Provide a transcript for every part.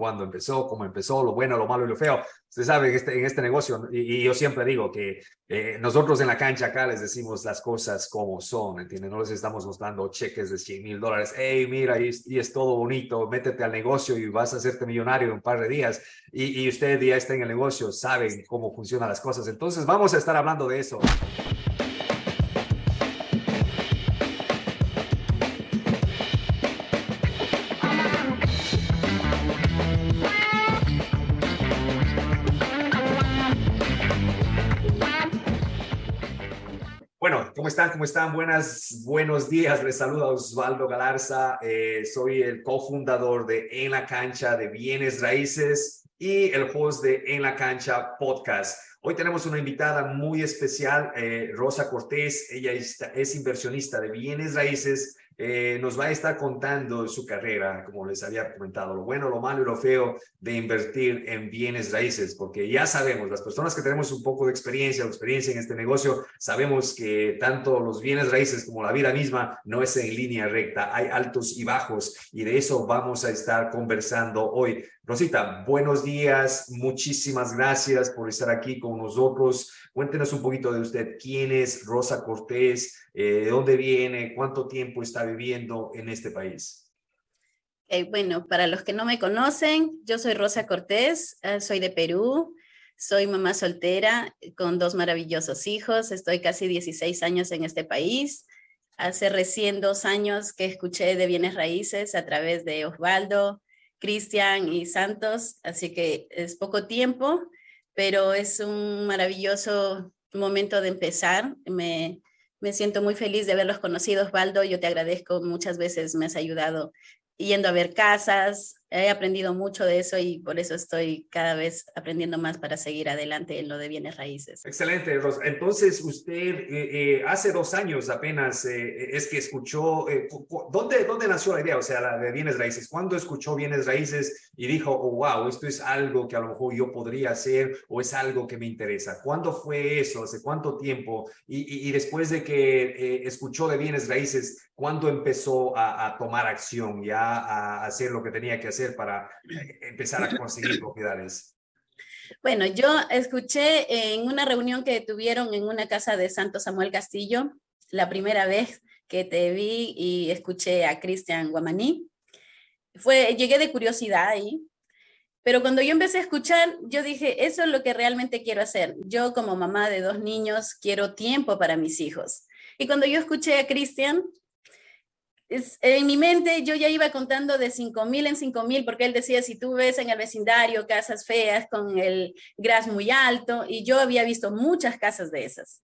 cuándo empezó, cómo empezó, lo bueno, lo malo y lo feo. Usted sabe en este, en este negocio, y, yo siempre digo que eh, nosotros en la cancha acá les decimos las cosas como son, ¿entiende? No les estamos mostrando cheques de 100 mil dólares. Hey, mira, y, es todo bonito, métete al negocio y vas a hacerte millonario en un par de días. Y, y usted ya está en el negocio, saben cómo funcionan las cosas. Entonces, vamos a estar hablando de eso. Están? ¿Cómo están? Buenas, buenos días. Les saluda Osvaldo Galarza. Eh, soy el cofundador de En la Cancha de Bienes Raíces y el host de En la Cancha Podcast. Hoy tenemos una invitada muy especial, eh, Rosa Cortés. Ella es inversionista de bienes raíces eh, nos va a estar contando su carrera, como les había comentado, lo bueno, lo malo y lo feo de invertir en bienes raíces, porque ya sabemos, las personas que tenemos un poco de experiencia o experiencia en este negocio, sabemos que tanto los bienes raíces como la vida misma no es en línea recta, hay altos y bajos y de eso vamos a estar conversando hoy. Rosita, buenos días, muchísimas gracias por estar aquí con nosotros. Cuéntenos un poquito de usted, quién es Rosa Cortés, eh, de dónde viene, cuánto tiempo está viviendo en este país. bueno, para los que no me conocen, yo soy Rosa Cortés, eh, soy de Perú, soy mamá soltera con dos maravillosos hijos, estoy casi 16 años en este país. Hace recién dos años que escuché de bienes raíces a través de Osvaldo, Cristian y Santos, así que es poco tiempo, pero es un maravilloso momento de empezar. Me, me siento muy feliz de haberlos conocido, Osvaldo. Yo te agradezco muchas veces, me has ayudado yendo a ver casas, he aprendido mucho de eso y por eso estoy cada vez aprendiendo más para seguir adelante en lo de bienes raíces. Excelente, Rosa. Entonces, usted eh, eh, hace dos años apenas eh, es que escuchó, ¿dónde, ¿dónde nació la idea? O sea, la de bienes raíces. ¿Cuándo escuchó bienes raíces y dijo, oh, wow, esto es algo que a lo mejor yo podría hacer o es algo que me interesa? ¿Cuándo fue eso? ¿Hace cuánto tiempo? Y, y, después de que escuchó de bienes raíces, ¿cuándo empezó a, a tomar acción, ya a hacer lo que tenía que hacer? Para eh, empezar a conseguir propiedades? Bueno, yo escuché en una reunión que tuvieron en una casa de Santo Samuel Castillo, la primera vez que te vi y escuché a Cristian Guamaní. Fue, llegué de curiosidad ahí, pero cuando yo empecé a escuchar, yo dije, eso es lo que realmente quiero hacer. Yo como mamá de dos niños quiero tiempo para mis hijos. Y cuando yo escuché a Cristian, en mi mente yo ya iba contando de 5 mil en 5 mil, porque él decía, si tú ves en el vecindario casas feas con el gras muy alto, y yo había visto muchas casas de esas.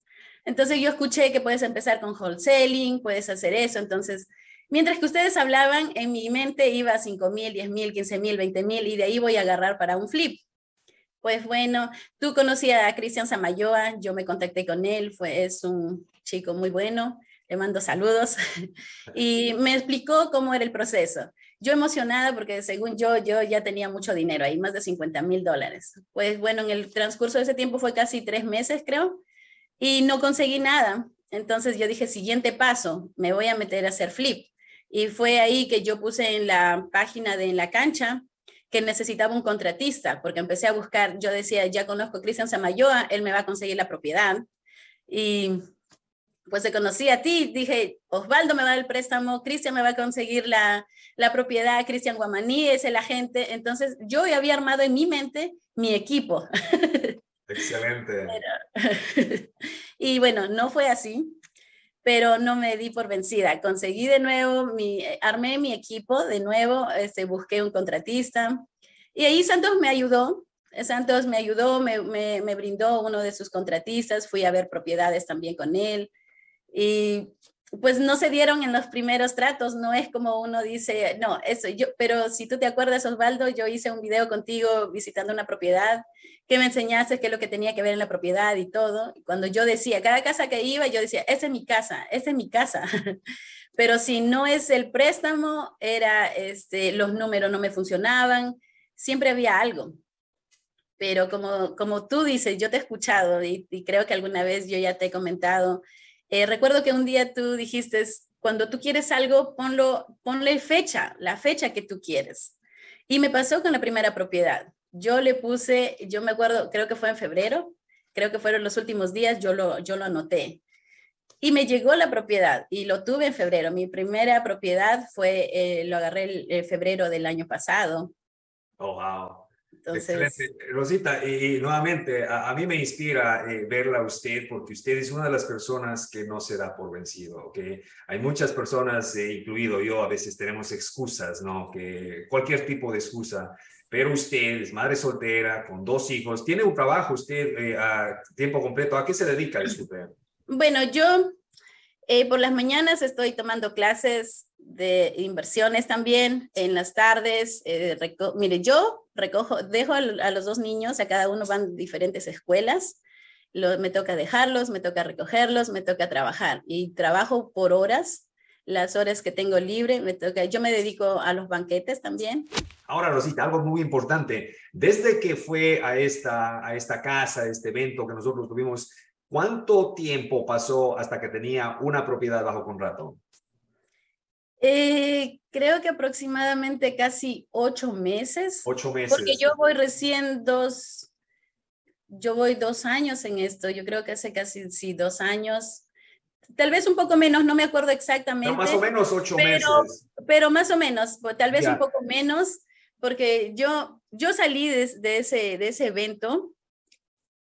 Entonces yo escuché que puedes empezar con wholesaling, puedes hacer eso. Entonces, mientras que ustedes hablaban, en mi mente iba a 5 mil, 10 mil, 15 mil, 20 mil, y de ahí voy a agarrar para un flip. Pues bueno, tú conocías a Cristian Samayoa, yo me contacté con él, fue, es un chico muy bueno le mando saludos, y me explicó cómo era el proceso. Yo emocionada porque según yo, yo ya tenía mucho dinero ahí, más de 50 mil dólares. Pues bueno, en el transcurso de ese tiempo fue casi tres meses, creo, y no conseguí nada. Entonces yo dije, siguiente paso, me voy a meter a hacer flip. Y fue ahí que yo puse en la página de En la Cancha que necesitaba un contratista, porque empecé a buscar, yo decía, ya conozco a Cristian Samayoa, él me va a conseguir la propiedad. Y pues te conocí a ti, dije, Osvaldo me va a dar el préstamo, Cristian me va a conseguir la, la propiedad, Cristian Guamaní es el agente. Entonces, yo había armado en mi mente mi equipo. Excelente. y bueno, no fue así, pero no me di por vencida. Conseguí de nuevo, mi, armé mi equipo de nuevo, este, busqué un contratista y ahí Santos me ayudó. Santos me ayudó, me, me, me brindó uno de sus contratistas, fui a ver propiedades también con él. Y pues no se dieron en los primeros tratos, no es como uno dice, no, eso yo, pero si tú te acuerdas, Osvaldo, yo hice un video contigo visitando una propiedad, que me enseñaste qué es lo que tenía que ver en la propiedad y todo. Cuando yo decía, cada casa que iba, yo decía, esa es mi casa, esa es mi casa. pero si no es el préstamo, era, este, los números no me funcionaban, siempre había algo. Pero como, como tú dices, yo te he escuchado y, y creo que alguna vez yo ya te he comentado, eh, recuerdo que un día tú dijiste, cuando tú quieres algo, ponlo, ponle fecha, la fecha que tú quieres. Y me pasó con la primera propiedad. Yo le puse, yo me acuerdo, creo que fue en febrero, creo que fueron los últimos días, yo lo, yo lo anoté. Y me llegó la propiedad y lo tuve en febrero. Mi primera propiedad fue, eh, lo agarré en febrero del año pasado. Oh, wow. Entonces... Rosita, y, nuevamente, a, mí me inspira eh, verla a usted porque usted es una de las personas que no se da por vencido, que hay muchas personas, eh, incluido yo, a veces tenemos excusas, ¿no? Que cualquier tipo de excusa, pero usted es madre soltera, con dos hijos, tiene un trabajo usted a tiempo completo, ¿a qué se dedica, disculpe? Bueno, yo eh, por las mañanas estoy tomando clases de inversiones también, en las tardes, eh, mire, yo recojo, dejo a, los dos niños, a cada uno van diferentes escuelas, me toca dejarlos, me toca recogerlos, me toca trabajar y trabajo por horas, las horas que tengo libre, me toca, yo me dedico a los banquetes también. Ahora, Rosita, algo muy importante, desde que fue a esta, a esta casa, este evento que nosotros tuvimos, ¿Cuánto tiempo pasó hasta que tenía una propiedad bajo contrato? Eh, creo que aproximadamente casi ocho meses. Ocho meses. Porque yo voy recién dos, yo voy dos años en esto. Yo creo que hace casi sí, dos años. Tal vez un poco menos, no me acuerdo exactamente. Pero más o menos ocho pero, meses. Pero más o menos, tal vez un poco menos, porque yo, yo salí de, de, ese, de ese evento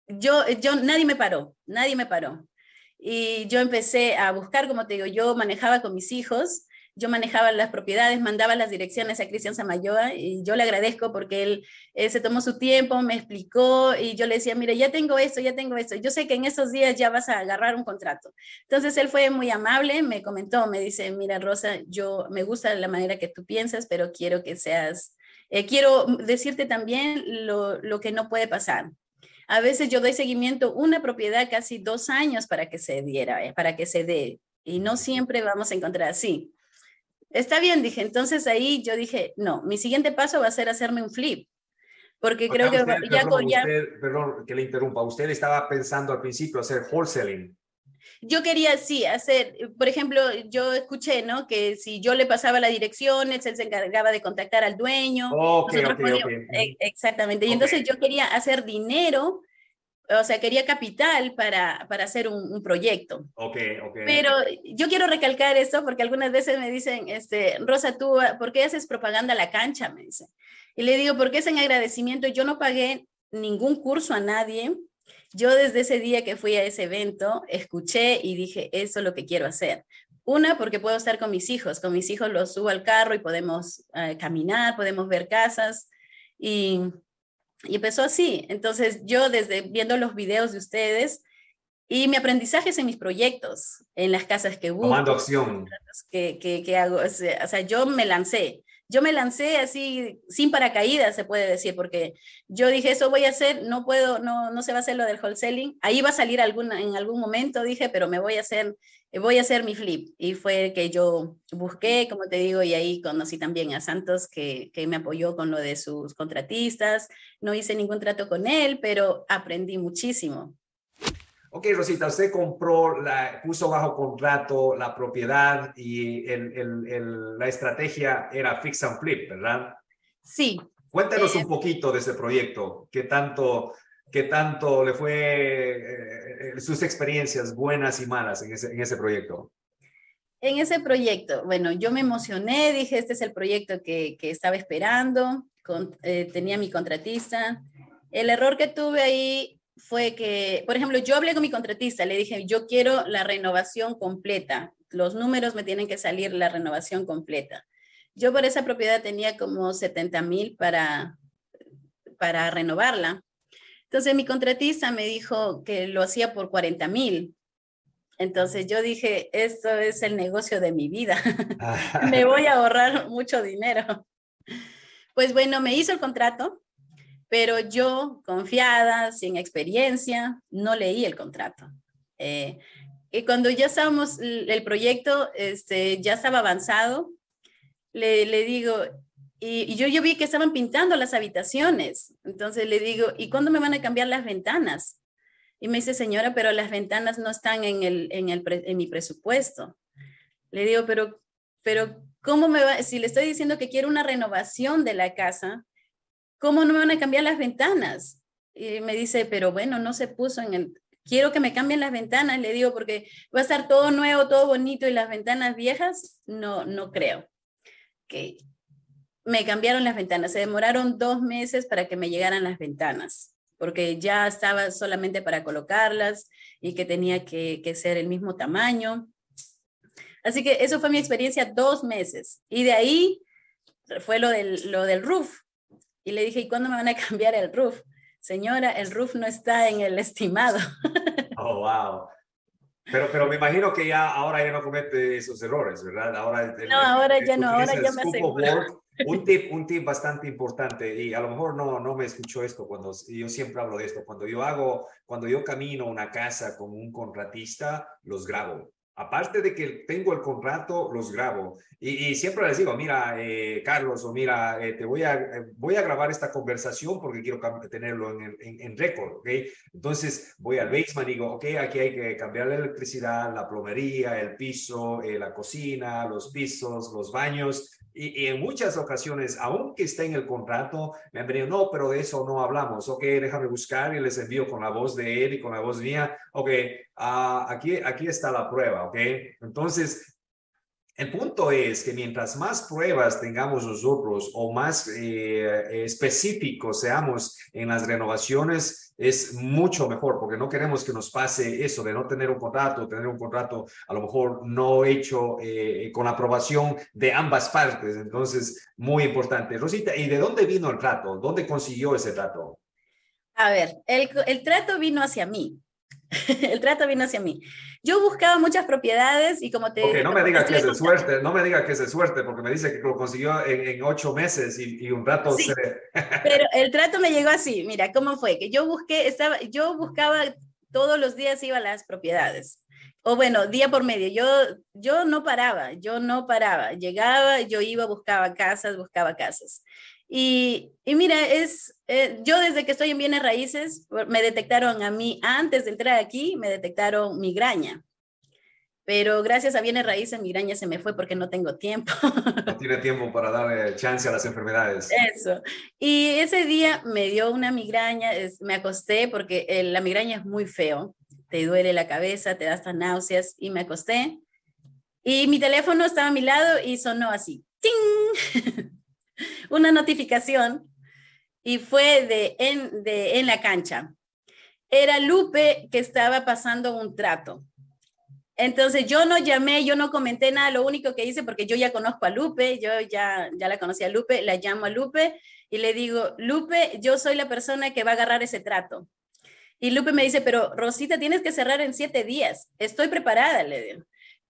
yo, yo, nadie me paró, nadie me paró. Y yo empecé a buscar, como te digo, yo manejaba con mis hijos, yo manejaba las propiedades, mandaba las direcciones a Cristian Samayoa y yo le agradezco porque él, se tomó su tiempo, me explicó y yo le decía, mire, ya tengo esto, ya tengo esto, yo sé que en esos días ya vas a agarrar un contrato. Entonces él fue muy amable, me comentó, me dice, mira Rosa, yo me gusta la manera que tú piensas, pero quiero que seas, eh, quiero decirte también lo, lo que no puede pasar. A veces yo doy seguimiento una propiedad casi dos años para que se diera, eh, para que se dé, y no siempre vamos a encontrar así. Está bien, dije, entonces ahí yo dije, no, mi siguiente paso va a ser hacerme un flip, porque creo que ya, con, ya... perdón que le interrumpa, usted estaba pensando al principio hacer wholesaling. Yo quería, sí, hacer, por ejemplo, yo escuché, ¿no? Que si yo le pasaba la dirección, él se encargaba de contactar al dueño. E, exactamente. Y entonces yo quería hacer dinero, o sea, quería capital para, para hacer un, proyecto. Ok, ok. Pero yo quiero recalcar esto porque algunas veces me dicen, este, Rosa, tú, ¿por qué haces propaganda a la cancha? Me dicen. Y le digo, porque es en agradecimiento, yo no pagué ningún curso a nadie, yo desde ese día que fui a ese evento, escuché y dije, eso es lo que quiero hacer. Una, porque puedo estar con mis hijos. Con mis hijos los subo al carro y podemos eh, caminar, podemos ver casas. Y, y empezó así. Entonces, yo desde viendo los videos de ustedes y mi aprendizaje es en mis proyectos, en las casas que busco. Tomando acción. Que, que, que hago. O sea, yo me lancé yo me lancé así sin paracaídas, se puede decir, porque yo dije, eso voy a hacer, no puedo, no, no se va a hacer lo del wholesaling. Ahí va a salir alguna, en algún momento, dije, pero me voy a hacer, voy a hacer mi flip. Y fue que yo busqué, como te digo, y ahí conocí también a Santos, que, que me apoyó con lo de sus contratistas. No hice ningún trato con él, pero aprendí muchísimo. Ok, Rosita, usted compró, la, puso bajo contrato la propiedad y el, el, la estrategia era fix and flip, ¿verdad? Sí. Cuéntanos un eh, poquito de ese proyecto, qué tanto, qué tanto le fue eh, eh, sus experiencias buenas y malas en ese, en ese proyecto. En ese proyecto, bueno, yo me emocioné, dije, este es el proyecto que, que estaba esperando, con, tenía mi contratista. El error que tuve ahí fue que, por ejemplo, yo hablé con mi contratista, le dije, yo quiero la renovación completa, los números me tienen que salir la renovación completa. Yo por esa propiedad tenía como 70 mil para, para renovarla. Entonces mi contratista me dijo que lo hacía por 40 mil. Entonces yo dije, esto es el negocio de mi vida. me voy a ahorrar mucho dinero. Pues bueno, me hizo el contrato pero yo, confiada, sin experiencia, no leí el contrato. Eh, y cuando ya estábamos, el proyecto este, ya estaba avanzado, le, le digo, y, yo, yo vi que estaban pintando las habitaciones, entonces le digo, ¿y cuándo me van a cambiar las ventanas? Y me dice, señora, pero las ventanas no están en, el, en, el, en mi presupuesto. Le digo, pero, pero ¿cómo me va? Si le estoy diciendo que quiero una renovación de la casa, ¿cómo no me van a cambiar las ventanas? Y me dice, pero bueno, no se puso en el, quiero que me cambien las ventanas, le digo, porque va a estar todo nuevo, todo bonito y las ventanas viejas, no, no creo. Que me cambiaron las ventanas, se demoraron dos meses para que me llegaran las ventanas, porque ya estaba solamente para colocarlas y que tenía que, que ser el mismo tamaño. Así que eso fue mi experiencia dos meses. Y de ahí fue lo del, lo del roof. Y le dije, ¿y cuándo me van a cambiar el roof? Señora, el roof no está en el estimado. Oh, wow. Pero, pero me imagino que ya ahora ya no comete esos errores, ¿verdad? Ahora no, ahora ya no, ahora ya me aseguro. Un tip, un tip bastante importante y a lo mejor no, no me escuchó esto cuando yo siempre hablo de esto. Cuando yo hago, cuando yo camino una casa como un contratista, los grabo aparte de que tengo el contrato, los grabo. Y, siempre les digo, mira, eh, Carlos, o mira, eh, te voy a, eh, voy a grabar esta conversación porque quiero tenerlo en, en, en récord, ¿ok? Entonces voy al basement y digo, ok, aquí hay que cambiar la electricidad, la plomería, el piso, la cocina, los pisos, los baños. Y, en muchas ocasiones, aunque esté en el contrato, me han venido, no, pero de eso no hablamos. Ok, déjame buscar y les envío con la voz de él y con la voz mía. Ok, uh, aquí, aquí está la prueba. Ok, entonces el punto es que mientras más pruebas tengamos nosotros o más eh, específicos seamos en las renovaciones, es mucho mejor, porque no queremos que nos pase eso de no tener un contrato, tener un contrato a lo mejor no hecho eh, con aprobación de ambas partes. Entonces, muy importante. Rosita, ¿y de dónde vino el trato? ¿Dónde consiguió ese trato? A ver, el, el trato vino hacia mí. el trato vino hacia mí. Yo buscaba muchas propiedades y como te... Ok, no me digas que es de suerte, no me digas que es de suerte, porque me dice que lo consiguió en, ocho meses y, un rato sí, pero el trato me llegó así, mira, ¿cómo fue? Que yo busqué, estaba, yo buscaba, todos los días iba a las propiedades. O bueno, día por medio, yo, yo no paraba, yo no paraba. Llegaba, yo iba, buscaba casas, buscaba casas. Y, y mira, es, eh, yo desde que estoy en bienes raíces, me detectaron a mí, antes de entrar aquí, me detectaron migraña. Pero gracias a bienes raíces, migraña se me fue porque no tengo tiempo. No tiene tiempo para darle chance a las enfermedades. Eso. Y ese día me dio una migraña, me acosté porque eh, la migraña es muy feo. Te duele la cabeza, te da hasta náuseas y me acosté. Y mi teléfono estaba a mi lado y sonó así. ¡Ting! una notificación y fue de en, de en la cancha. Era Lupe que estaba pasando un trato. Entonces yo no llamé, yo no comenté nada, lo único que hice, porque yo ya conozco a Lupe, yo ya, ya la conocí a Lupe, la llamo a Lupe y le digo, Lupe, yo soy la persona que va a agarrar ese trato. Y Lupe me dice, pero Rosita, tienes que cerrar en siete días. Estoy preparada, le digo.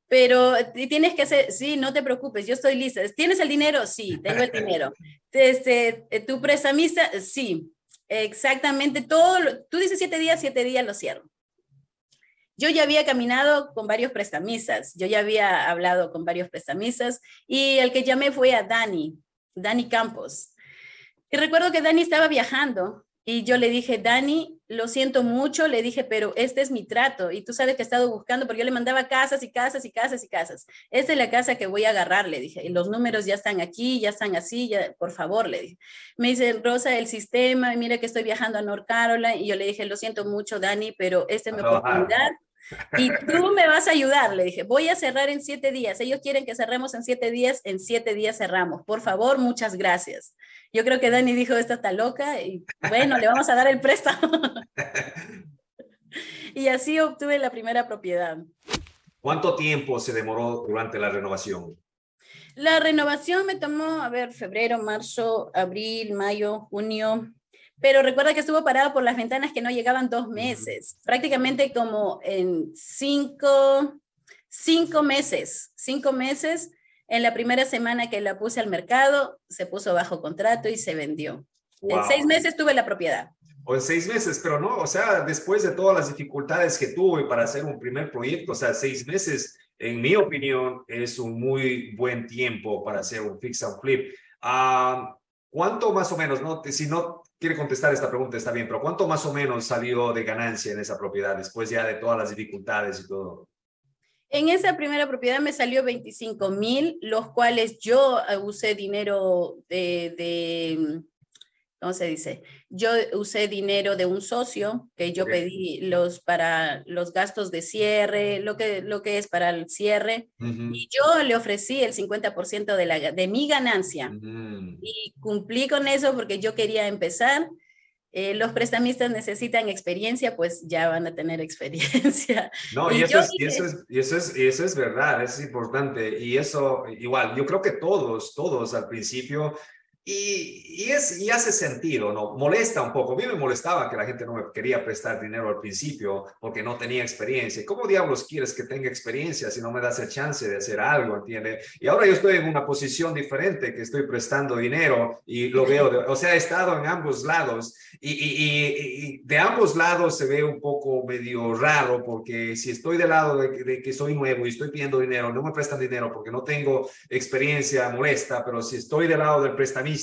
Pero tienes que hacer, sí, no te preocupes, yo estoy lista. ¿Tienes el dinero? Sí, tengo el dinero. Este, eh, ¿Tu prestamista? Sí, exactamente. Todo, tú dices siete días, siete días lo cierro. Yo ya había caminado con varios prestamistas, yo ya había hablado con varios prestamistas y el que llamé fue a Dani, Dani Campos. Y recuerdo que Dani estaba viajando y yo le dije, Dani, lo siento mucho, le dije, pero este es mi trato. Y tú sabes que he estado buscando, porque yo le mandaba casas y casas y casas y casas. Esta es la casa que voy a agarrar, le dije. Y los números ya están aquí, ya están así, ya, por favor, le dije. Me dice, Rosa, el sistema, mira que estoy viajando a North Carolina. Y yo le dije, lo siento mucho, Dani, pero esta es mi oportunidad. Y tú me vas a ayudar, le dije, voy a cerrar en siete días. Ellos quieren que cerremos en siete días, en siete días cerramos. Por favor, muchas gracias. Yo creo que Dani dijo, esta está loca y bueno, le vamos a dar el préstamo. y así obtuve la primera propiedad. ¿Cuánto tiempo se demoró durante la renovación? La renovación me tomó, a ver, febrero, marzo, abril, mayo, junio, pero recuerda que estuvo parado por las ventanas que no llegaban dos meses, prácticamente como en cinco, cinco meses, cinco meses. En la primera semana que la puse al mercado, se puso bajo contrato y se vendió. En seis meses tuve la propiedad. O en seis meses, pero no, o sea, después de todas las dificultades que tuve para hacer un primer proyecto, o sea, seis meses, en mi opinión, es un muy buen tiempo para hacer un fix and flip. Ah, ¿Cuánto más o menos, no? Si no quiere contestar esta pregunta, está bien, pero ¿cuánto más o menos salió de ganancia en esa propiedad después ya de todas las dificultades y todo? En esa primera propiedad me salió 25 mil, los cuales yo eh, usé dinero de, de, ¿cómo se dice? Yo usé dinero de un socio que yo pedí los para los gastos de cierre, lo que, lo que es para el cierre, y yo le ofrecí el 50% de, la, de mi ganancia. Y cumplí con eso porque yo quería empezar eh, los prestamistas necesitan experiencia, pues ya van a tener experiencia. No, y, eso, es, y, eso, es, y, eso, es, y eso es verdad, es importante. Y eso, igual, yo creo que todos, todos al principio y, y, es, y hace sentido, ¿no? Molesta un poco. A mí me molestaba que la gente no me quería prestar dinero al principio porque no tenía experiencia. ¿Cómo diablos quieres que tenga experiencia si no me das el chance de hacer algo, entiendes? Y ahora yo estoy en una posición diferente, que estoy prestando dinero y lo veo, o sea, he estado en ambos lados y, y, de ambos lados se ve un poco medio raro porque si estoy del lado de, de que soy nuevo y estoy pidiendo dinero, no me prestan dinero porque no tengo experiencia, molesta, pero si estoy del lado del prestamista,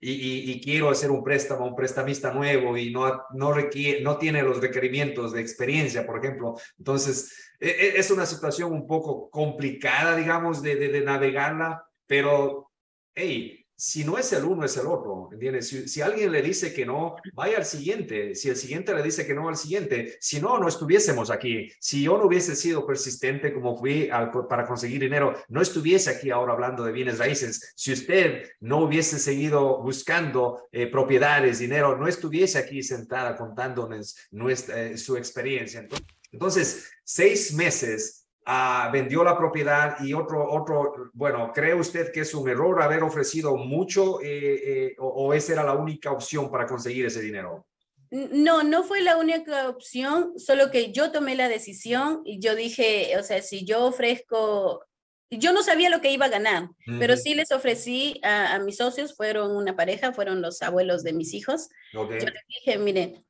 y, quiero hacer un préstamo, un prestamista nuevo y no, no, requiere, no tiene los requerimientos de experiencia, por ejemplo. Entonces, e, e, es una situación un poco complicada, digamos, de, de, de navegarla, pero, hey, si no es el uno, es el otro, ¿entiendes? Si, alguien le dice que no, vaya al siguiente. Si el siguiente le dice que no al siguiente, si no, no estuviésemos aquí. Si yo no hubiese sido persistente como fui para conseguir dinero, no estuviese aquí ahora hablando de bienes raíces. Si usted no hubiese seguido buscando eh, propiedades, dinero, no estuviese aquí sentada contándonos nuestra, eh, su experiencia. Entonces, seis meses Ah, vendió la propiedad y otro, otro, bueno, ¿cree usted que es un error haber ofrecido mucho eh, eh, o, esa era la única opción para conseguir ese dinero? No, no fue la única opción, solo que yo tomé la decisión y yo dije, o sea, si yo ofrezco, yo no sabía lo que iba a ganar, pero sí les ofrecí a, mis socios, fueron una pareja, fueron los abuelos de mis hijos. Yo les dije, mire,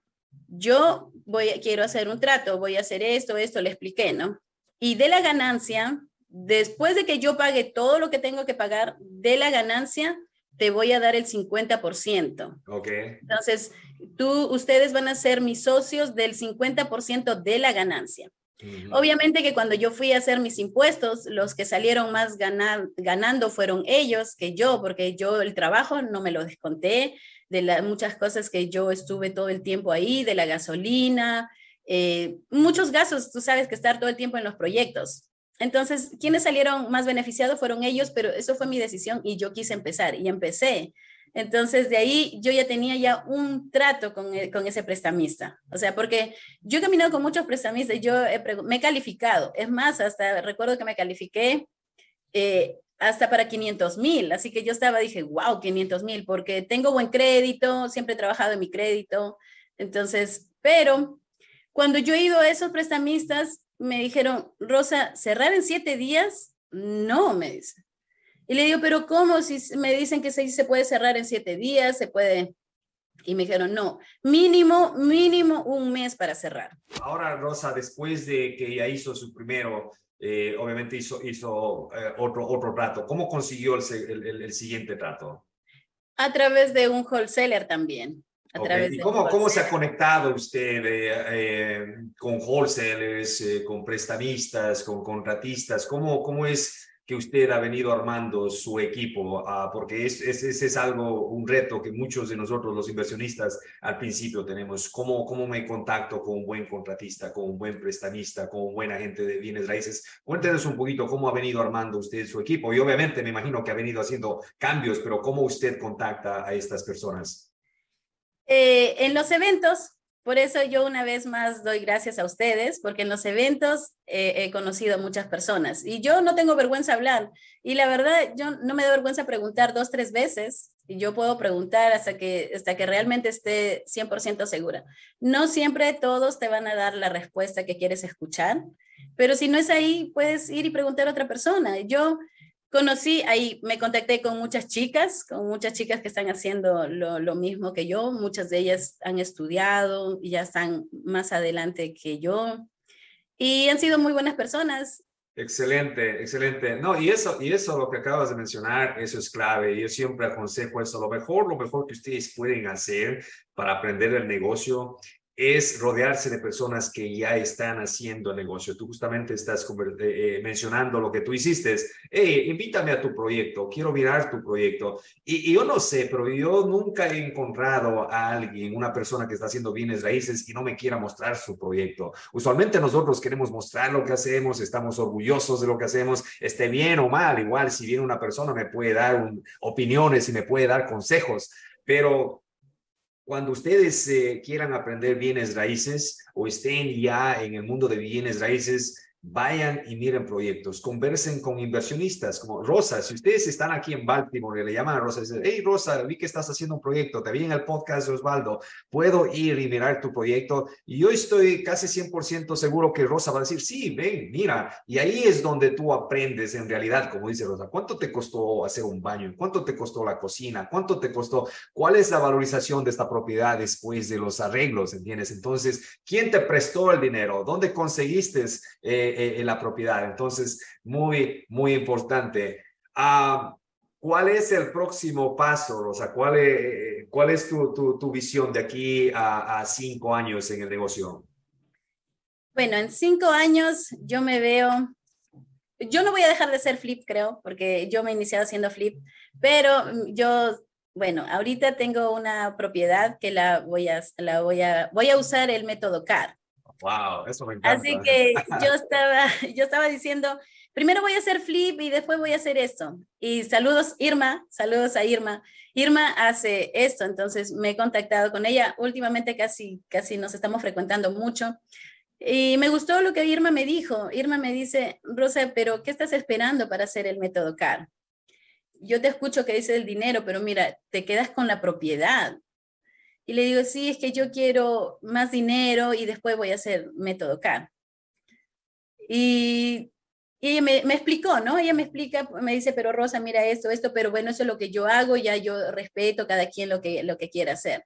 yo voy, quiero hacer un trato, voy a hacer esto, esto, le expliqué, ¿no? Y de la ganancia, después de que yo pague todo lo que tengo que pagar, de la ganancia, te voy a dar el 50%. Ok. Entonces, tú, ustedes van a ser mis socios del 50% de la ganancia. Obviamente que cuando yo fui a hacer mis impuestos, los que salieron más ganando fueron ellos que yo, porque yo el trabajo no me lo desconté, de las muchas cosas que yo estuve todo el tiempo ahí, de la gasolina, eh, muchos gastos, tú sabes que estar todo el tiempo en los proyectos. Entonces, quienes salieron más beneficiados fueron ellos, pero eso fue mi decisión y yo quise empezar y empecé. Entonces, de ahí yo ya tenía ya un trato con, e, con ese prestamista. O sea, porque yo he caminado con muchos prestamistas, yo me he calificado. Es más, hasta recuerdo que me califiqué eh, hasta para 500 mil. Así que yo estaba, dije, wow, 500 mil, porque tengo buen crédito, siempre he trabajado en mi crédito. Entonces, pero cuando yo he ido a esos prestamistas, me dijeron, Rosa, cerrar en siete días, no, me dice. Y le digo, pero ¿cómo? Si me dicen que se, se puede cerrar en siete días, se puede... Y me dijeron, no, mínimo, mínimo un mes para cerrar. Ahora, Rosa, después de que ya hizo su primero, eh, obviamente hizo, hizo eh, otro, otro trato, ¿cómo consiguió el, el, el, siguiente trato? A través de un wholesaler también. ¿Y cómo, cómo se ha conectado usted eh, eh, con wholesalers, eh, con prestamistas, con contratistas? ¿Cómo, ¿Cómo es que usted ha venido armando su equipo? Ah, porque ese es, es, es, algo, un reto que muchos de nosotros los inversionistas al principio tenemos. ¿Cómo, ¿Cómo me contacto con un buen contratista, con un buen prestamista, con un buen agente de bienes raíces? Cuéntenos un poquito cómo ha venido armando usted su equipo. Y obviamente me imagino que ha venido haciendo cambios, pero ¿cómo usted contacta a estas personas? Eh, en los eventos, por eso yo una vez más doy gracias a ustedes, porque en los eventos eh, he conocido a muchas personas y yo no tengo vergüenza hablar. Y la verdad, yo no me da vergüenza preguntar dos, tres veces y yo puedo preguntar hasta que, hasta que realmente esté 100% segura. No siempre todos te van a dar la respuesta que quieres escuchar, pero si no es ahí, puedes ir y preguntar a otra persona. Yo conocí, ahí me contacté con muchas chicas, con muchas chicas que están haciendo lo, lo, mismo que yo, muchas de ellas han estudiado y ya están más adelante que yo y han sido muy buenas personas. Excelente, excelente. No, y eso, y eso lo que acabas de mencionar, eso es clave. Yo siempre aconsejo eso. Lo mejor, lo mejor que ustedes pueden hacer para aprender el negocio es rodearse de personas que ya están haciendo negocio. Tú justamente estás eh, mencionando lo que tú hiciste. Hey, invítame a tu proyecto, quiero mirar tu proyecto. Y, yo no sé, pero yo nunca he encontrado a alguien, una persona que está haciendo bienes raíces y no me quiera mostrar su proyecto. Usualmente nosotros queremos mostrar lo que hacemos, estamos orgullosos de lo que hacemos, esté bien o mal. Igual si viene una persona me puede dar opiniones y me puede dar consejos, pero cuando ustedes eh, quieran aprender bienes raíces o estén ya en el mundo de bienes raíces, vayan y miren proyectos, conversen con inversionistas como Rosa. Si ustedes están aquí en Baltimore y le llaman a Rosa y dicen, hey Rosa, vi que estás haciendo un proyecto, te vi en el podcast de Osvaldo, puedo ir y mirar tu proyecto. Y yo estoy casi 100% seguro que Rosa va a decir, sí, ven, mira. Y ahí es donde tú aprendes en realidad, como dice Rosa, ¿cuánto te costó hacer un baño? ¿Cuánto te costó la cocina? ¿Cuánto te costó? ¿Cuál es la valorización de esta propiedad después de los arreglos? ¿Entiendes? Entonces, ¿quién te prestó el dinero? ¿Dónde conseguiste? Eh, eh, en la propiedad. Entonces, muy, muy importante. Ah, ¿Cuál es el próximo paso, Rosa? ¿Cuál es, cuál es tu, tu, visión de aquí a, a cinco años en el negocio? Bueno, en cinco años yo me veo yo no voy a dejar de ser flip, creo, porque yo me he iniciado haciendo flip, pero yo, bueno, ahorita tengo una propiedad que la voy a, la voy a, voy a usar el método CAR. Wow, eso me encanta. Así que yo estaba, yo estaba diciendo, primero voy a hacer flip y después voy a hacer esto. Y saludos Irma, saludos a Irma. Irma hace esto, entonces me he contactado con ella. Últimamente casi, casi nos estamos frecuentando mucho. Y me gustó lo que Irma me dijo. Irma me dice, Rosa, pero ¿qué estás esperando para hacer el método CAR? Yo te escucho que dice el dinero, pero mira, te quedas con la propiedad. Y le digo, sí, es que yo quiero más dinero y después voy a hacer método CAR. Y, y me, me, explicó, ¿no? Ella me explica, me dice, pero Rosa, mira esto, esto, pero bueno, eso es lo que yo hago, ya yo respeto cada quien lo que, lo que quiera hacer.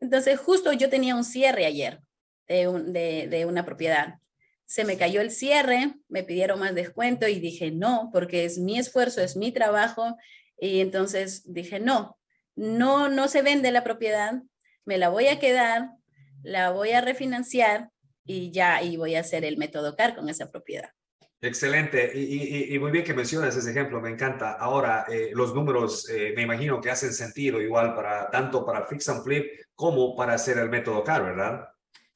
Entonces, justo yo tenía un cierre ayer de, un, de, de una propiedad. Se me cayó el cierre, me pidieron más descuento y dije no, porque es mi esfuerzo, es mi trabajo. Y entonces dije no, no, no se vende la propiedad, me la voy a quedar, la voy a refinanciar y ya, y voy a hacer el método CAR con esa propiedad. Excelente. Y, muy bien que mencionas ese ejemplo, me encanta. Ahora, eh, los números eh, me imagino que hacen sentido igual para tanto para Fix and Flip como para hacer el método CAR, ¿verdad?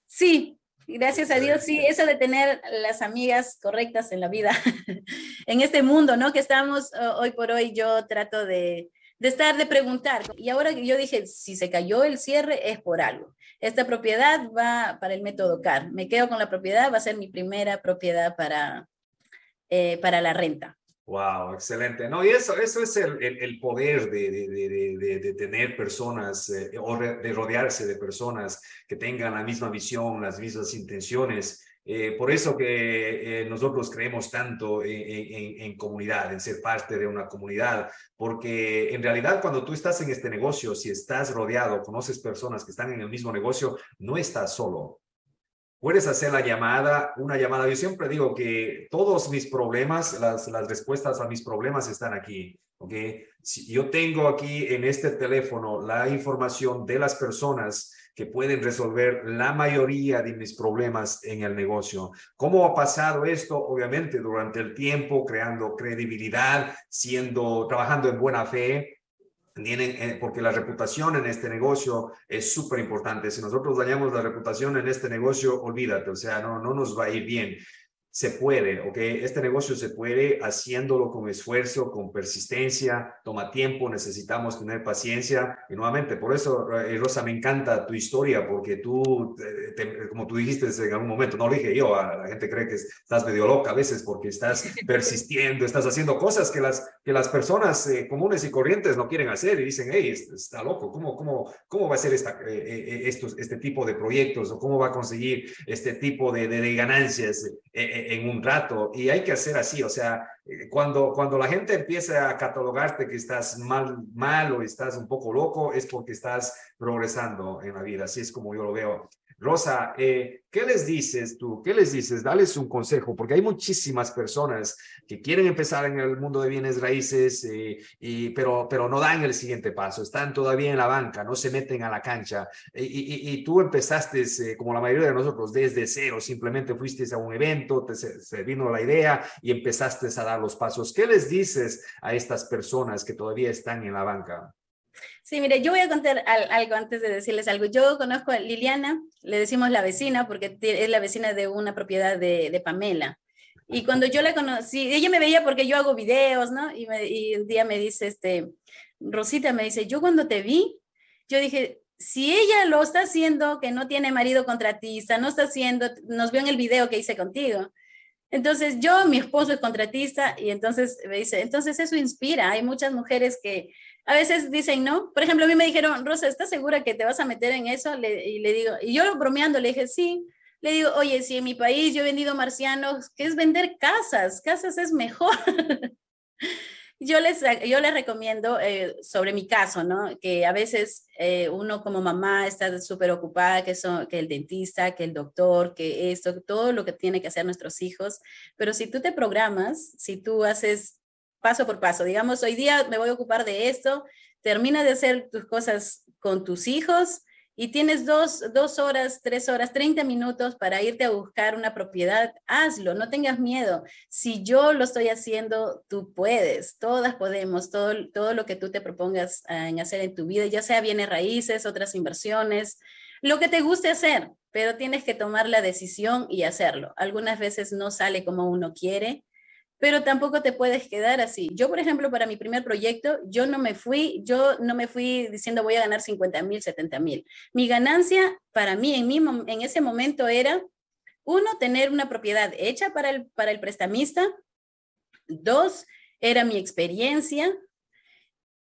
Sí, gracias a Dios, sí, eso de tener las amigas correctas en la vida, en este mundo, ¿no? Que estamos hoy por hoy, yo trato de, de estar, de preguntar. Y ahora yo dije, si se cayó el cierre es por algo. Esta propiedad va para el método CAR. Me quedo con la propiedad, va a ser mi primera propiedad para, eh, para la renta. Wow, excelente. No, y eso, eso es el, el, poder de, de, de, de, tener personas eh, o de rodearse de personas que tengan la misma visión, las mismas intenciones eh, por eso que eh, nosotros creemos tanto en, comunidad, en ser parte de una comunidad, porque en realidad cuando tú estás en este negocio, si estás rodeado, conoces personas que están en el mismo negocio, no estás solo. Puedes hacer la llamada, una llamada. Yo siempre digo que todos mis problemas, las, las respuestas a mis problemas están aquí. ¿Ok? Si yo tengo aquí en este teléfono la información de las personas que pueden resolver la mayoría de mis problemas en el negocio. ¿Cómo ha pasado esto? Obviamente durante el tiempo, creando credibilidad, siendo, trabajando en buena fe, eh, porque la reputación en este negocio es súper importante. Si nosotros dañamos la reputación en este negocio, olvídate, o sea, no, no nos va a ir bien se puede, ¿ok? Este negocio se puede haciéndolo con esfuerzo, con persistencia, toma tiempo, necesitamos tener paciencia. Y nuevamente, por eso, eh, Rosa, me encanta tu historia, porque tú, como tú dijiste en algún momento, no lo dije yo, la gente cree que estás medio loca a veces porque estás persistiendo, estás haciendo cosas que las, que las personas eh, comunes y corrientes no quieren hacer y dicen, hey, está loco, ¿cómo, cómo, cómo va a ser esta, eh, estos, este tipo de proyectos o cómo va a conseguir este tipo de, de, de ganancias? En un rato y hay que hacer así, o sea, eh, cuando, cuando la gente empieza a catalogarte que estás mal, mal o estás un poco loco, es porque estás progresando en la vida. Así es como yo lo veo. Rosa, eh, ¿qué les dices tú? ¿Qué les dices? Dales un consejo, porque hay muchísimas personas que quieren empezar en el mundo de bienes raíces, eh, pero, pero no dan el siguiente paso, están todavía en la banca, no se meten a la cancha. Y, y, tú empezaste, eh, como la mayoría de nosotros, desde cero, simplemente fuiste a un evento, te se vino la idea y empezaste a dar los pasos. ¿Qué les dices a estas personas que todavía están en la banca? Sí, mire, yo voy a contar algo antes de decirles algo. Yo conozco a Liliana, le decimos la vecina, porque es la vecina de una propiedad de, Pamela. Y cuando yo la conocí, ella me veía porque yo hago videos, ¿no? Y, y, un día me dice, este, Rosita me dice, yo cuando te vi, yo dije, si ella lo está haciendo, que no tiene marido contratista, no está haciendo, nos vio en el video que hice contigo. Entonces yo, mi esposo es contratista y entonces me dice, entonces eso inspira. Hay muchas mujeres que a veces dicen no. Por ejemplo, a mí me dijeron, Rosa, ¿estás segura que te vas a meter en eso? y le digo, y yo bromeando le dije, sí. Le digo, oye, si en mi país yo he vendido marcianos, ¿qué es vender casas? Casas es mejor. yo les, yo les recomiendo eh, sobre mi caso, ¿no? Que a veces eh, uno como mamá está súper ocupada, que, son, que el dentista, que el doctor, que esto, todo lo que tiene que hacer nuestros hijos. Pero si tú te programas, si tú haces paso por paso. Digamos, hoy día me voy a ocupar de esto, termina de hacer tus cosas con tus hijos y tienes dos, horas, tres horas, 30 minutos para irte a buscar una propiedad, hazlo, no tengas miedo. Si yo lo estoy haciendo, tú puedes, todas podemos, todo, todo lo que tú te propongas ah, en hacer en tu vida, ya sea bienes raíces, otras inversiones, lo que te guste hacer, pero tienes que tomar la decisión y hacerlo. Algunas veces no sale como uno quiere, pero tampoco te puedes quedar así. Yo, por ejemplo, para mi primer proyecto, yo no me fui, yo no me fui diciendo voy a ganar 50 mil, 70 mil. Mi ganancia para mí en, ese momento era, uno, tener una propiedad hecha para el, para el prestamista. Dos, era mi experiencia.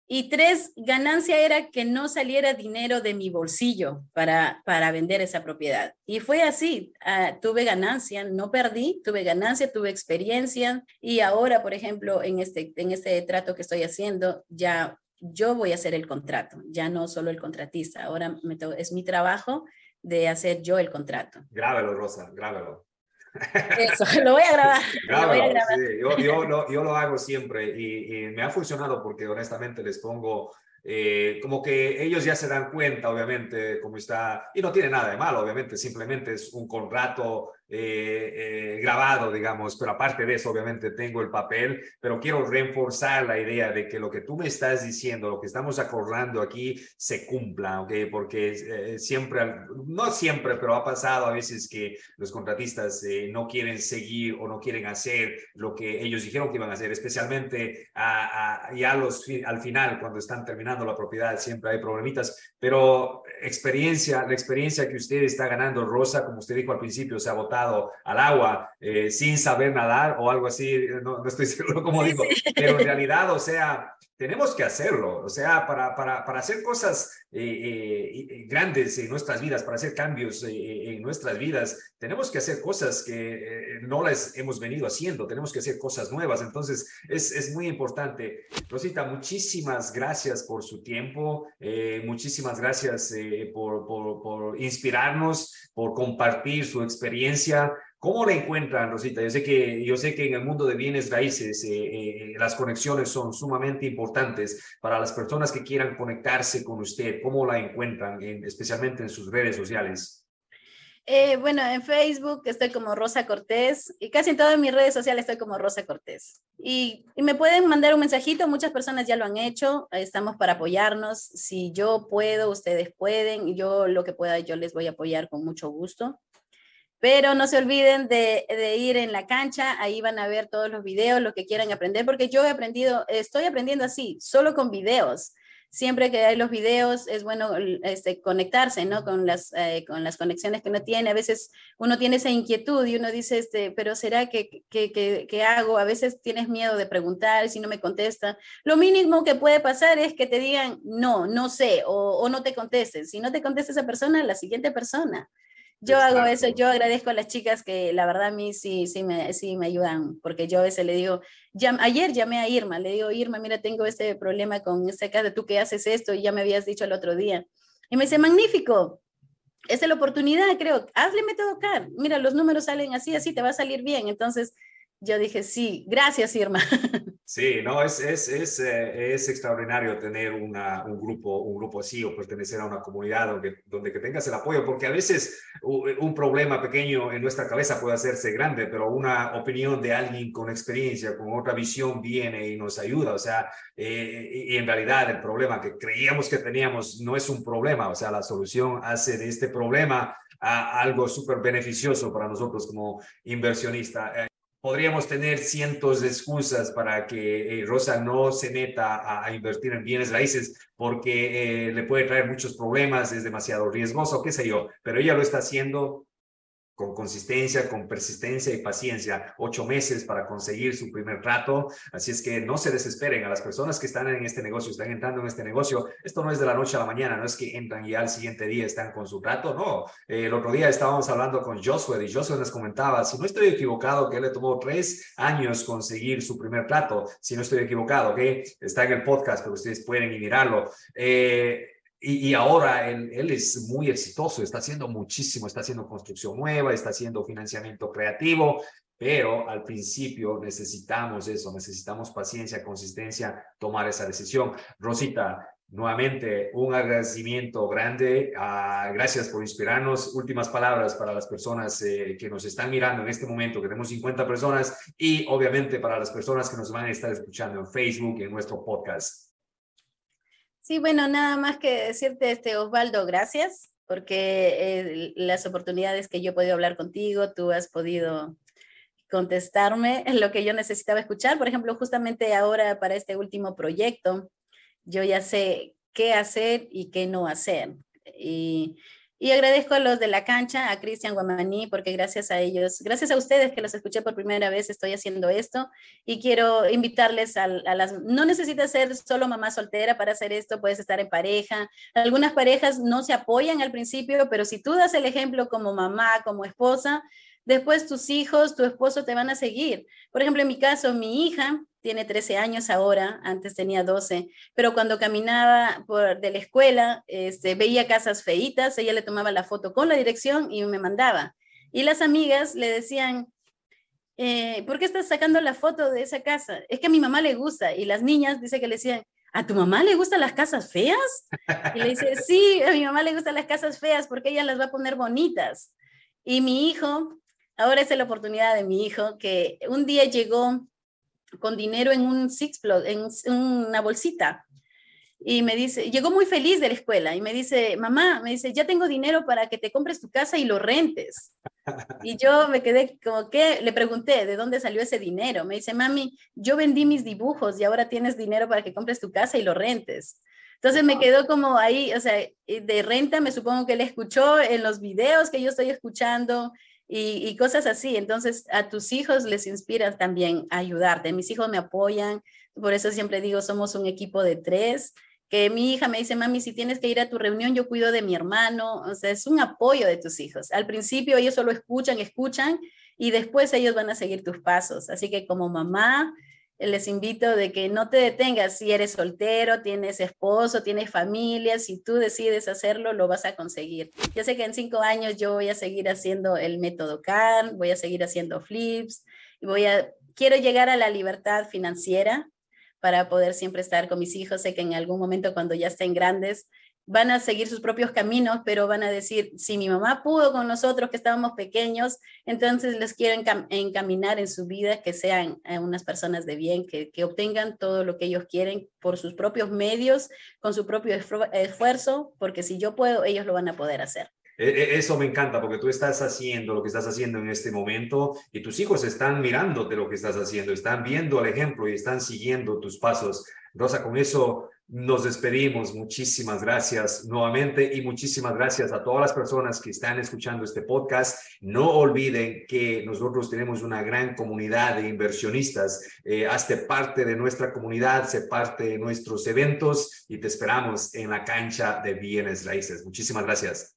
Y tres, ganancia era que no saliera dinero de mi bolsillo para, para vender esa propiedad. Y fue así, ah, tuve ganancia, no perdí, tuve ganancia, tuve experiencia. Y ahora, por ejemplo, en este, en este trato que estoy haciendo, ya yo voy a hacer el contrato, ya no solo el contratista. Ahora es mi trabajo de hacer yo el contrato. Grábelo, Rosa, grábelo. Eso, lo voy a grabar. yo, lo, hago siempre y, me ha funcionado porque honestamente les pongo eh, como que ellos ya se dan cuenta, obviamente, cómo está, y no tiene nada de malo, obviamente, simplemente es un contrato eh, eh, grabado, digamos, pero aparte de eso, obviamente tengo el papel, pero quiero reforzar la idea de que lo que tú me estás diciendo, lo que estamos acordando aquí, se cumpla, ¿ok? Porque eh, siempre, no siempre, pero ha pasado a veces que los contratistas no quieren seguir o no quieren hacer lo que ellos dijeron que iban a hacer, especialmente a, ya los, al final, cuando están terminando la propiedad, siempre hay problemitas, pero experiencia, la experiencia que usted está ganando, Rosa, como usted dijo al principio, se ha votado al agua eh, sin saber nadar o algo así, no, estoy seguro cómo digo, pero en realidad, o sea, tenemos que hacerlo, o sea, para, para, para hacer cosas eh, eh, grandes en nuestras vidas, para hacer cambios en nuestras vidas, tenemos que hacer cosas que no las hemos venido haciendo, tenemos que hacer cosas nuevas, entonces es, es muy importante. Rosita, muchísimas gracias por su tiempo, muchísimas gracias por, por, por inspirarnos, por compartir su experiencia. ¿Cómo la encuentran, Rosita? Yo sé que, yo sé que en el mundo de bienes raíces eh, eh, las conexiones son sumamente importantes para las personas que quieran conectarse con usted. ¿Cómo la encuentran, especialmente en sus redes sociales? Eh, bueno, en Facebook estoy como Rosa Cortés y casi en todas mis redes sociales estoy como Rosa Cortés. Y, y, me pueden mandar un mensajito, muchas personas ya lo han hecho, estamos para apoyarnos. Si yo puedo, ustedes pueden, yo lo que pueda, yo les voy a apoyar con mucho gusto. Pero no se olviden de, ir en la cancha, ahí van a ver todos los videos, lo que quieran aprender, porque yo he aprendido, estoy aprendiendo así, solo con videos. Siempre que hay los videos es bueno este, conectarse, ¿no? Con las, eh, con las conexiones que uno tiene. A veces uno tiene esa inquietud y uno dice, este, pero ¿será que, que, hago? A veces tienes miedo de preguntar si no me contesta. Lo mínimo que puede pasar es que te digan, no, no sé, o, o no te contesten. Si no te contesta esa persona, la siguiente persona Yo hago eso, yo agradezco a las chicas que la verdad a mí sí, sí, me, sí me ayudan, porque yo a veces le digo, ayer llamé a Irma, le digo, Irma, mira, tengo este problema con este caso, tú que haces esto y ya me habías dicho el otro día. Y me dice, magnífico, esa es la oportunidad, creo, hazle método CAR, mira, los números salen así, así, te va a salir bien. Entonces, yo dije, sí, gracias, Irma. Sí, no, es, es, es, eh, es extraordinario tener una, un, grupo, un grupo así o pertenecer a una comunidad donde, donde que tengas el apoyo, porque a veces un problema pequeño en nuestra cabeza puede hacerse grande, pero una opinión de alguien con experiencia, con otra visión viene y nos ayuda. O sea, eh, y en realidad el problema que creíamos que teníamos no es un problema, o sea, la solución hace de este problema a algo súper beneficioso para nosotros como inversionistas podríamos tener cientos de excusas para que eh, Rosa no se meta a, invertir en bienes raíces porque eh, le puede traer muchos problemas, es demasiado riesgoso, qué sé yo, pero ella lo está haciendo con consistencia, con persistencia y paciencia, ocho meses para conseguir su primer trato. Así es que no se desesperen a las personas que están en este negocio, están entrando en este negocio. Esto no es de la noche a la mañana, no es que entran y al siguiente día están con su trato, no. el otro día estábamos hablando con Josué y Josué nos comentaba, si no estoy equivocado, que le tomó tres años conseguir su primer trato, si no estoy equivocado, que está en el podcast, pero ustedes pueden ir mirarlo. Eh, y, ahora él, es muy exitoso, está haciendo muchísimo, está haciendo construcción nueva, está haciendo financiamiento creativo, pero al principio necesitamos eso, necesitamos paciencia, consistencia, tomar esa decisión. Rosita, nuevamente un agradecimiento grande. Uh, gracias por inspirarnos. Últimas palabras para las personas eh, que nos están mirando en este momento, que tenemos 50 personas, y obviamente para las personas que nos van a estar escuchando en Facebook en nuestro podcast. Sí, bueno, nada más que decirte, este, Osvaldo, gracias, porque eh, las oportunidades que yo he podido hablar contigo, tú has podido contestarme lo que yo necesitaba escuchar. Por ejemplo, justamente ahora para este último proyecto, yo ya sé qué hacer y qué no hacer. Y agradezco a los de la cancha, a Cristian Guamaní, porque gracias a ellos, gracias a ustedes que los escuché por primera vez, estoy haciendo esto. Y quiero invitarles a, las, no necesitas ser solo mamá soltera para hacer esto, puedes estar en pareja. Algunas parejas no se apoyan al principio, pero si tú das el ejemplo como mamá, como esposa, después tus hijos, tu esposo te van a seguir. Por ejemplo, en mi caso, mi hija tiene 13 años ahora, antes tenía 12, pero cuando caminaba por, de la escuela, este, veía casas feitas, ella le tomaba la foto con la dirección y me mandaba. Y las amigas le decían, eh, ¿por qué estás sacando la foto de esa casa? Es que a mi mamá le gusta. Y las niñas, dice que le decían, ¿a tu mamá le gustan las casas feas? Y le dice, sí, a mi mamá le gustan las casas feas porque ella las va a poner bonitas. Y mi hijo, ahora es la oportunidad de mi hijo, que un día llegó con dinero en un Sixplot, en una bolsita. Y me dice, llegó muy feliz de la escuela y me dice, mamá, me dice, ya tengo dinero para que te compres tu casa y lo rentes. Y yo me quedé como que, le pregunté, ¿de dónde salió ese dinero? Me dice, mami, yo vendí mis dibujos y ahora tienes dinero para que compres tu casa y lo rentes. Entonces me quedó como ahí, o sea, de renta me supongo que él escuchó en los videos que yo estoy escuchando, y, cosas así. Entonces, a tus hijos les inspira también ayudarte. Mis hijos me apoyan, por eso siempre digo, somos un equipo de tres, que mi hija me dice, mami, si tienes que ir a tu reunión, yo cuido de mi hermano. O sea, es un apoyo de tus hijos. Al principio ellos solo escuchan, escuchan, y después ellos van a seguir tus pasos. Así que como mamá, les invito de que no te detengas si eres soltero, tienes esposo, tienes familia, si tú decides hacerlo, lo vas a conseguir. Yo sé que en cinco años yo voy a seguir haciendo el método CAN, voy a seguir haciendo flips y voy a, quiero llegar a la libertad financiera para poder siempre estar con mis hijos. Sé que en algún momento cuando ya estén grandes, van a seguir sus propios caminos, pero van a decir, si mi mamá pudo con nosotros que estábamos pequeños, entonces les quiero encaminar en su vida que sean eh, unas personas de bien, que, que, obtengan todo lo que ellos quieren por sus propios medios, con su propio esfuerzo, porque si yo puedo, ellos lo van a poder hacer. E, e, eso me encanta porque tú estás haciendo lo que estás haciendo en este momento y tus hijos están mirándote lo que estás haciendo, están viendo el ejemplo y están siguiendo tus pasos. Rosa, con eso nos despedimos. Muchísimas gracias nuevamente y muchísimas gracias a todas las personas que están escuchando este podcast. No olviden que nosotros tenemos una gran comunidad de inversionistas. Eh, hazte parte de nuestra comunidad, sé parte de nuestros eventos y te esperamos en la cancha de bienes raíces. Muchísimas gracias.